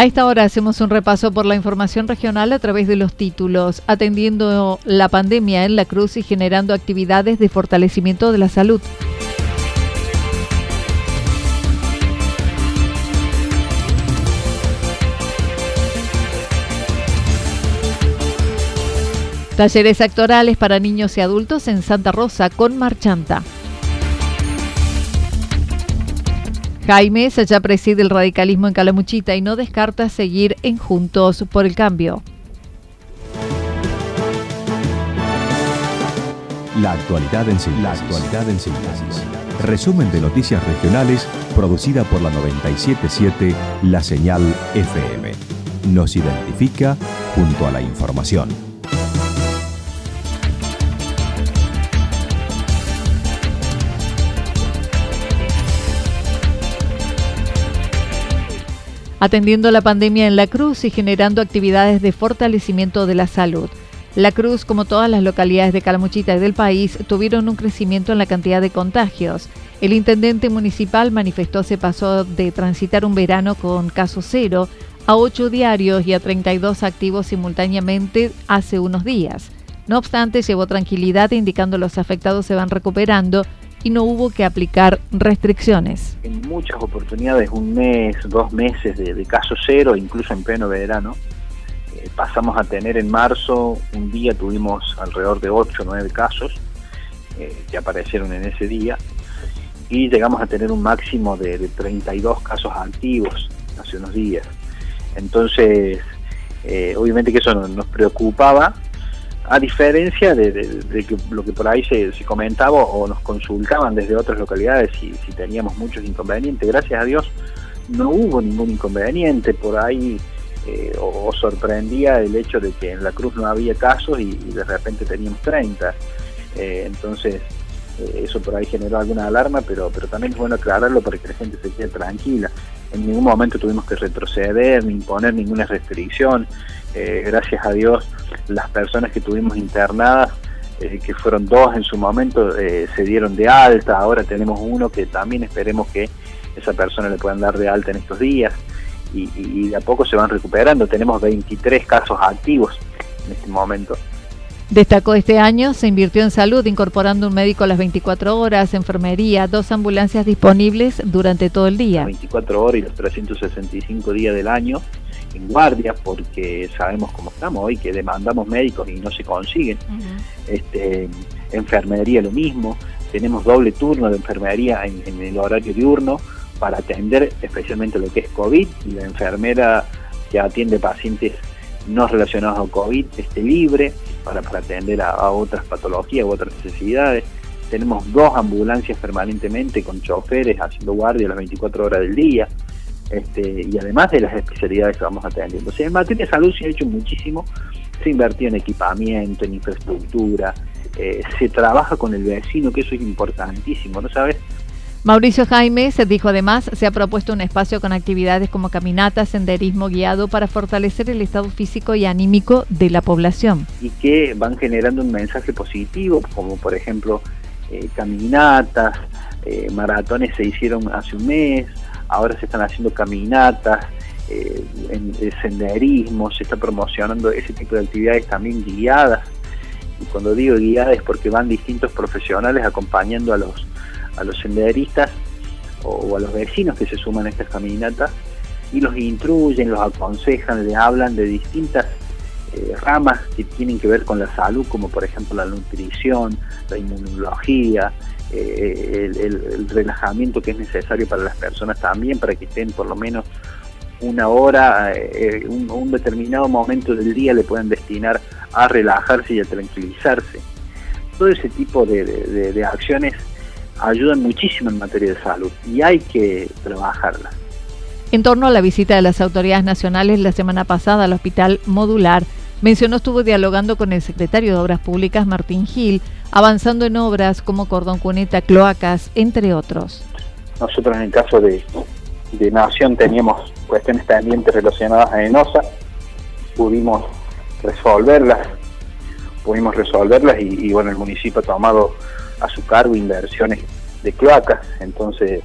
A esta hora hacemos un repaso por la información regional a través de los títulos, atendiendo la pandemia en la Cruz y generando actividades de fortalecimiento de la salud. Talleres actorales para niños y adultos en Santa Rosa con Marchanta. Jaime ya preside el radicalismo en Calamuchita y no descarta seguir en Juntos por el Cambio. La actualidad en síntesis. La actualidad en síntesis. Resumen de noticias regionales producida por la 977 La Señal FM. Nos identifica junto a la información. Atendiendo la pandemia en La Cruz y generando actividades de fortalecimiento de la salud. La Cruz, como todas las localidades de Calamuchita y del país, tuvieron un crecimiento en la cantidad de contagios. El intendente municipal manifestó se pasó de transitar un verano con caso cero a 8 diarios y a 32 activos simultáneamente hace unos días. No obstante, llevó tranquilidad indicando los afectados se van recuperando y no hubo que aplicar restricciones. En muchas oportunidades, un mes, dos meses de, caso cero, incluso en pleno verano, eh, pasamos a tener en marzo, un día tuvimos alrededor de 8 o 9 casos eh, que aparecieron en ese día y llegamos a tener un máximo de, de 32 casos activos hace unos días. Entonces, eh, obviamente que eso nos preocupaba, a diferencia de, lo que por ahí se, comentaba o nos consultaban desde otras localidades si, si, teníamos muchos inconvenientes, gracias a Dios no hubo ningún inconveniente, por ahí eh, o, sorprendía el hecho de que en la Cruz no había casos y, de repente teníamos 30. Eh, entonces eh, eso por ahí generó alguna alarma, pero, pero también es bueno aclararlo para que la gente se quede tranquila. En ningún momento tuvimos que retroceder ni imponer ninguna restricción. Eh, gracias a Dios, las personas que tuvimos internadas, eh, que fueron dos en su momento, eh, se dieron de alta. Ahora tenemos uno que también esperemos que esa persona le puedan dar de alta en estos días. Y, y de a poco se van recuperando. Tenemos 23 casos activos en este momento. Destacó este año, se invirtió en salud incorporando un médico a las 24 horas, enfermería, dos ambulancias disponibles durante todo el día. 24 horas y los 365 días del año en guardia porque sabemos cómo estamos hoy, que demandamos médicos y no se consiguen. este, enfermería lo mismo, tenemos doble turno de enfermería en, el horario diurno para atender especialmente lo que es COVID y la enfermera que atiende pacientes no relacionados a COVID esté libre para, atender a, otras patologías u otras necesidades. Tenemos dos ambulancias permanentemente con choferes haciendo guardia las 24 horas del día. Este, y además de las especialidades que vamos atendiendo. O sea, en materia de salud se ha hecho muchísimo, se invertido en equipamiento, en infraestructura, eh, se trabaja con el vecino, que eso es importantísimo, ¿no sabes? Mauricio Jaime se dijo además, se ha propuesto un espacio con actividades como caminatas, senderismo guiado para fortalecer el estado físico y anímico de la población. Y que van generando un mensaje positivo, como por ejemplo eh, caminatas, eh, maratones se hicieron hace un mes, ahora se están haciendo caminatas, eh, en, senderismo, se está promocionando ese tipo de actividades también guiadas. Y cuando digo guiadas es porque van distintos profesionales acompañando a los, a los senderistas o, a los vecinos que se suman a estas caminatas y los instruyen, los aconsejan, le hablan de distintas eh, ramas que tienen que ver con la salud, como por ejemplo la nutrición, la inmunología, eh, el, relajamiento que es necesario para las personas también, para que estén por lo menos una hora, eh, un, determinado momento del día le puedan destinar a relajarse y a tranquilizarse. Todo ese tipo de acciones ayudan muchísimo en materia de salud y hay que trabajarlas. En torno a la visita de las autoridades nacionales la semana pasada al hospital modular, mencionó estuvo dialogando con el secretario de Obras Públicas Martín Gil, avanzando en obras como cordón cuneta, cloacas, entre otros. Nosotros en el caso de, Nación teníamos cuestiones pendientes relacionadas a ENOSA, pudimos resolverlas, pudimos resolverlas y, y bueno, el municipio ha tomado a su cargo inversiones de cloacas, entonces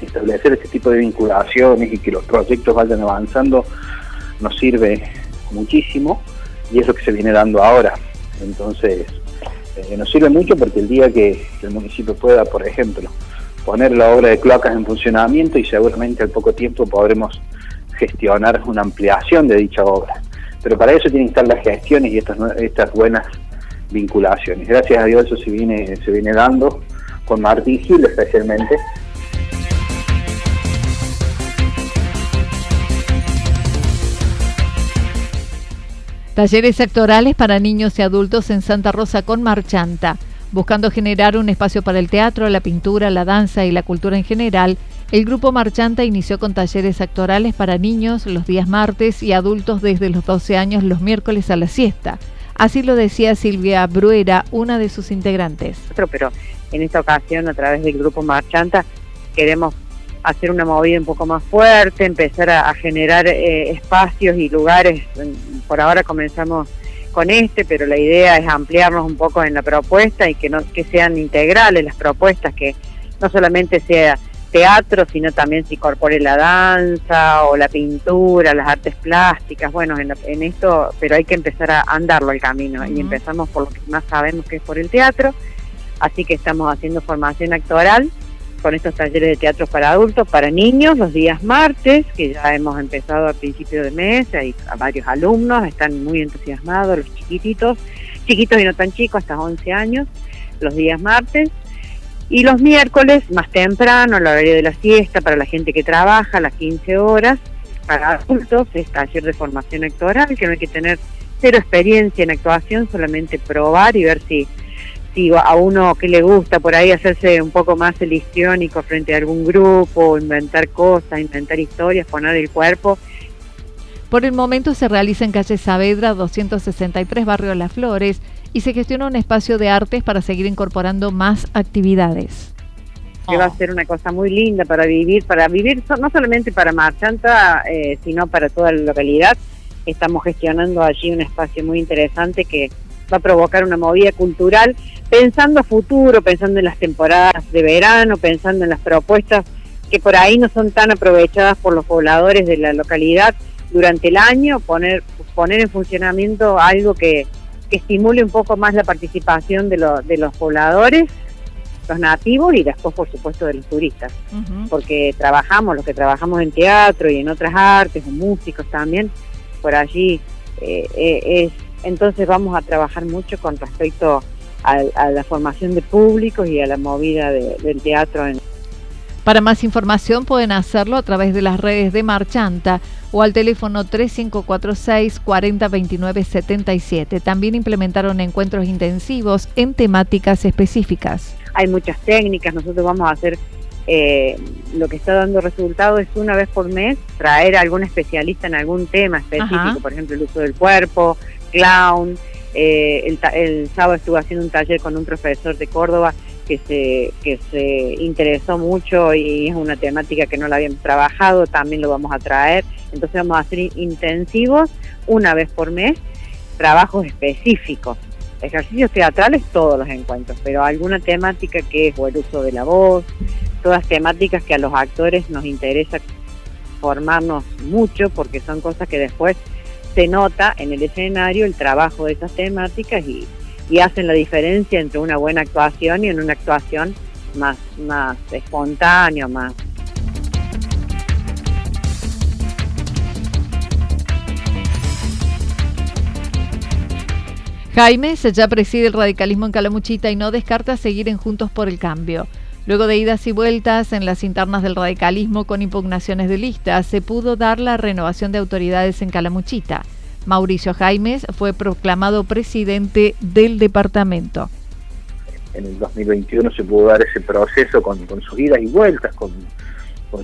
establecer este tipo de vinculaciones y que los proyectos vayan avanzando nos sirve muchísimo y es lo que se viene dando ahora. Entonces, eh, nos sirve mucho porque el día que, el municipio pueda, por ejemplo, poner la obra de cloacas en funcionamiento y seguramente al poco tiempo podremos gestionar una ampliación de dicha obra. Pero para eso tienen que estar las gestiones y estas, estas buenas vinculaciones. Gracias a Dios eso se viene, se viene dando con Martín Gil especialmente, Talleres sectorales para niños y adultos en Santa Rosa con Marchanta. Buscando generar un espacio para el teatro, la pintura, la danza y la cultura en general, el grupo Marchanta inició con talleres actorales para niños los días martes y adultos desde los 12 años los miércoles a la siesta. Así lo decía Silvia Bruera, una de sus integrantes. Pero en esta ocasión, a través del grupo Marchanta, queremos hacer una movida un poco más fuerte, empezar a, generar eh, espacios y lugares. Por ahora comenzamos con este, pero la idea es ampliarnos un poco en la propuesta y que no que sean integrales las propuestas, que no solamente sea teatro, sino también se incorpore la danza o la pintura, las artes plásticas, bueno, en, esto, pero hay que empezar a andarlo el camino y empezamos por lo que más sabemos que es por el teatro, así que estamos haciendo formación actoral con estos talleres de teatro para adultos, para niños, los días martes, que ya hemos empezado a principio de mes, hay varios alumnos, están muy entusiasmados, los chiquititos, chiquitos y no tan chicos, hasta 11 años, los días martes. Y los miércoles, más temprano, a la hora de la siesta, para la gente que trabaja, las 15 horas, para adultos, es taller de formación actoral, que no hay que tener cero experiencia en actuación, solamente probar y ver si a uno que le gusta por ahí hacerse un poco más el histriónico frente a algún grupo, inventar cosas, inventar historias, poner el cuerpo. Por el momento se realiza en calle Saavedra 263 Barrio Las Flores y se gestiona un espacio de artes para seguir incorporando más actividades. Que va a ser una cosa muy linda para vivir, para vivir no solamente para Marchanta, eh, sino para toda la localidad. Estamos gestionando allí un espacio muy interesante que va a provocar una movida cultural, pensando a futuro, pensando en las temporadas de verano, pensando en las propuestas que por ahí no son tan aprovechadas por los pobladores de la localidad durante el año, poner, poner en funcionamiento algo que, estimule un poco más la participación de, de los pobladores, los nativos y después, por supuesto, de los turistas. Porque trabajamos, los que trabajamos en teatro y en otras artes, músicos también, por allí eh, eh, es entonces vamos a trabajar mucho con respecto a, la formación de públicos y a la movida del teatro. Para más información pueden hacerlo a través de las redes de Marchanta o al teléfono 3546 402977. También implementaron encuentros intensivos en temáticas específicas. Hay muchas técnicas, nosotros vamos a hacer eh, lo que está dando resultado es una vez por mes traer a algún especialista en algún tema específico, por ejemplo el uso del cuerpo, clown. Eh, el, sábado estuve haciendo un taller con un profesor de Córdoba que se, que se interesó mucho y es una temática que no la habíamos trabajado, también lo vamos a traer. Entonces vamos a hacer intensivos una vez por mes, trabajos específicos ejercicios teatrales todos los encuentros, pero alguna temática que es el uso de la voz, todas temáticas que a los actores nos interesa formarnos mucho porque son cosas que después se nota en el escenario el trabajo de esas temáticas y, y hacen la diferencia entre una buena actuación y en una actuación más, más espontánea, más Jaime ya preside el radicalismo en Calamuchita y no descarta seguir en Juntos por el Cambio. Luego de idas y vueltas en las internas del radicalismo con impugnaciones de listas, se pudo dar la renovación de autoridades en Calamuchita. Mauricio Jaimes fue proclamado presidente del departamento. En el 2021 se pudo dar ese proceso con, sus idas y vueltas, con,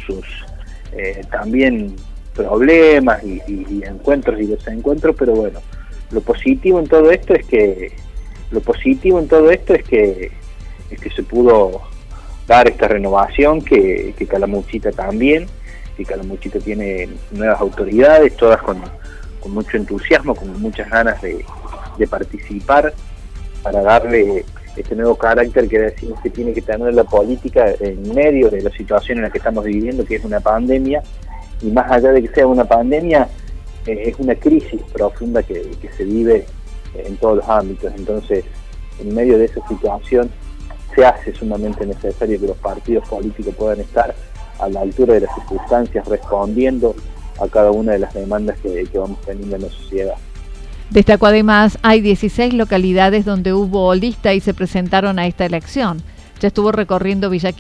sus eh, también problemas y, encuentros y desencuentros, pero bueno, lo positivo en todo esto es que lo positivo en todo esto es que, es que se pudo dar esta renovación, que, que Calamuchita también, que Calamuchita tiene nuevas autoridades, todas con, mucho entusiasmo, con muchas ganas de, participar para darle este nuevo carácter que decimos que tiene que tener la política en medio de la situación en la que estamos viviendo, que es una pandemia, y más allá de que sea una pandemia, eh, es una crisis profunda que, que se vive en todos los ámbitos. Entonces, en medio de esa situación, se hace sumamente necesario que los partidos políticos puedan estar a la altura de las circunstancias, respondiendo a cada una de las demandas que, vamos teniendo en la sociedad. Destacó además, hay 16 localidades donde hubo lista y se presentaron a esta elección. Ya estuvo recorriendo Villa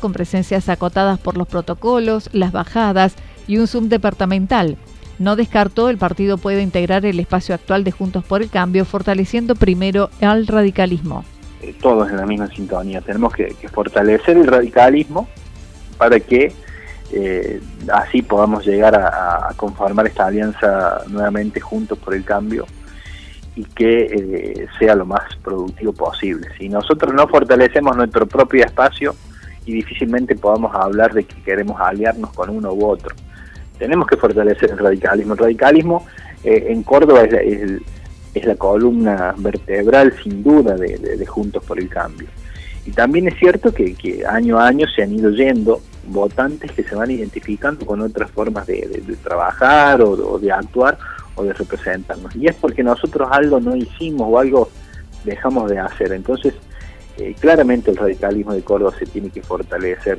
con presencias acotadas por los protocolos, las bajadas y un Zoom departamental. No descartó el partido puede integrar el espacio actual de Juntos por el Cambio, fortaleciendo primero al radicalismo. Eh, todos en la misma sintonía. Tenemos que, fortalecer el radicalismo para que eh, así podamos llegar a, conformar esta alianza nuevamente juntos por el cambio y que eh, sea lo más productivo posible. Si nosotros no fortalecemos nuestro propio espacio y difícilmente podamos hablar de que queremos aliarnos con uno u otro. Tenemos que fortalecer el radicalismo. El radicalismo en Córdoba es, es, es la columna vertebral sin duda de, Juntos por el Cambio. Y también es cierto que, año a año se han ido yendo votantes que se van identificando con otras formas de, trabajar o, de actuar o de representarnos. Y es porque nosotros algo no hicimos o algo dejamos de hacer. Entonces, eh, claramente el radicalismo de Córdoba se tiene que fortalecer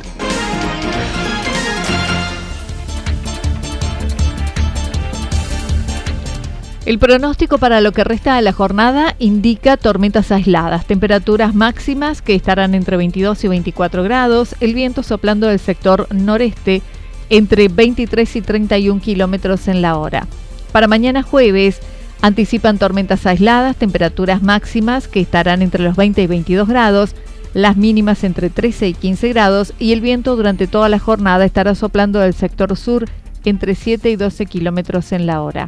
El pronóstico para lo que resta de la jornada indica tormentas aisladas, temperaturas máximas que estarán entre 22 y 24 grados, el viento soplando del sector noreste entre 23 y 31 kilómetros en la hora. Para mañana jueves anticipan tormentas aisladas, temperaturas máximas que estarán entre los 20 y 22 grados, las mínimas entre 13 y 15 grados y el viento durante toda la jornada estará soplando del sector sur entre 7 y 12 kilómetros en la hora.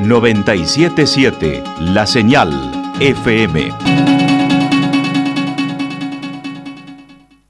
977 La Señal FM.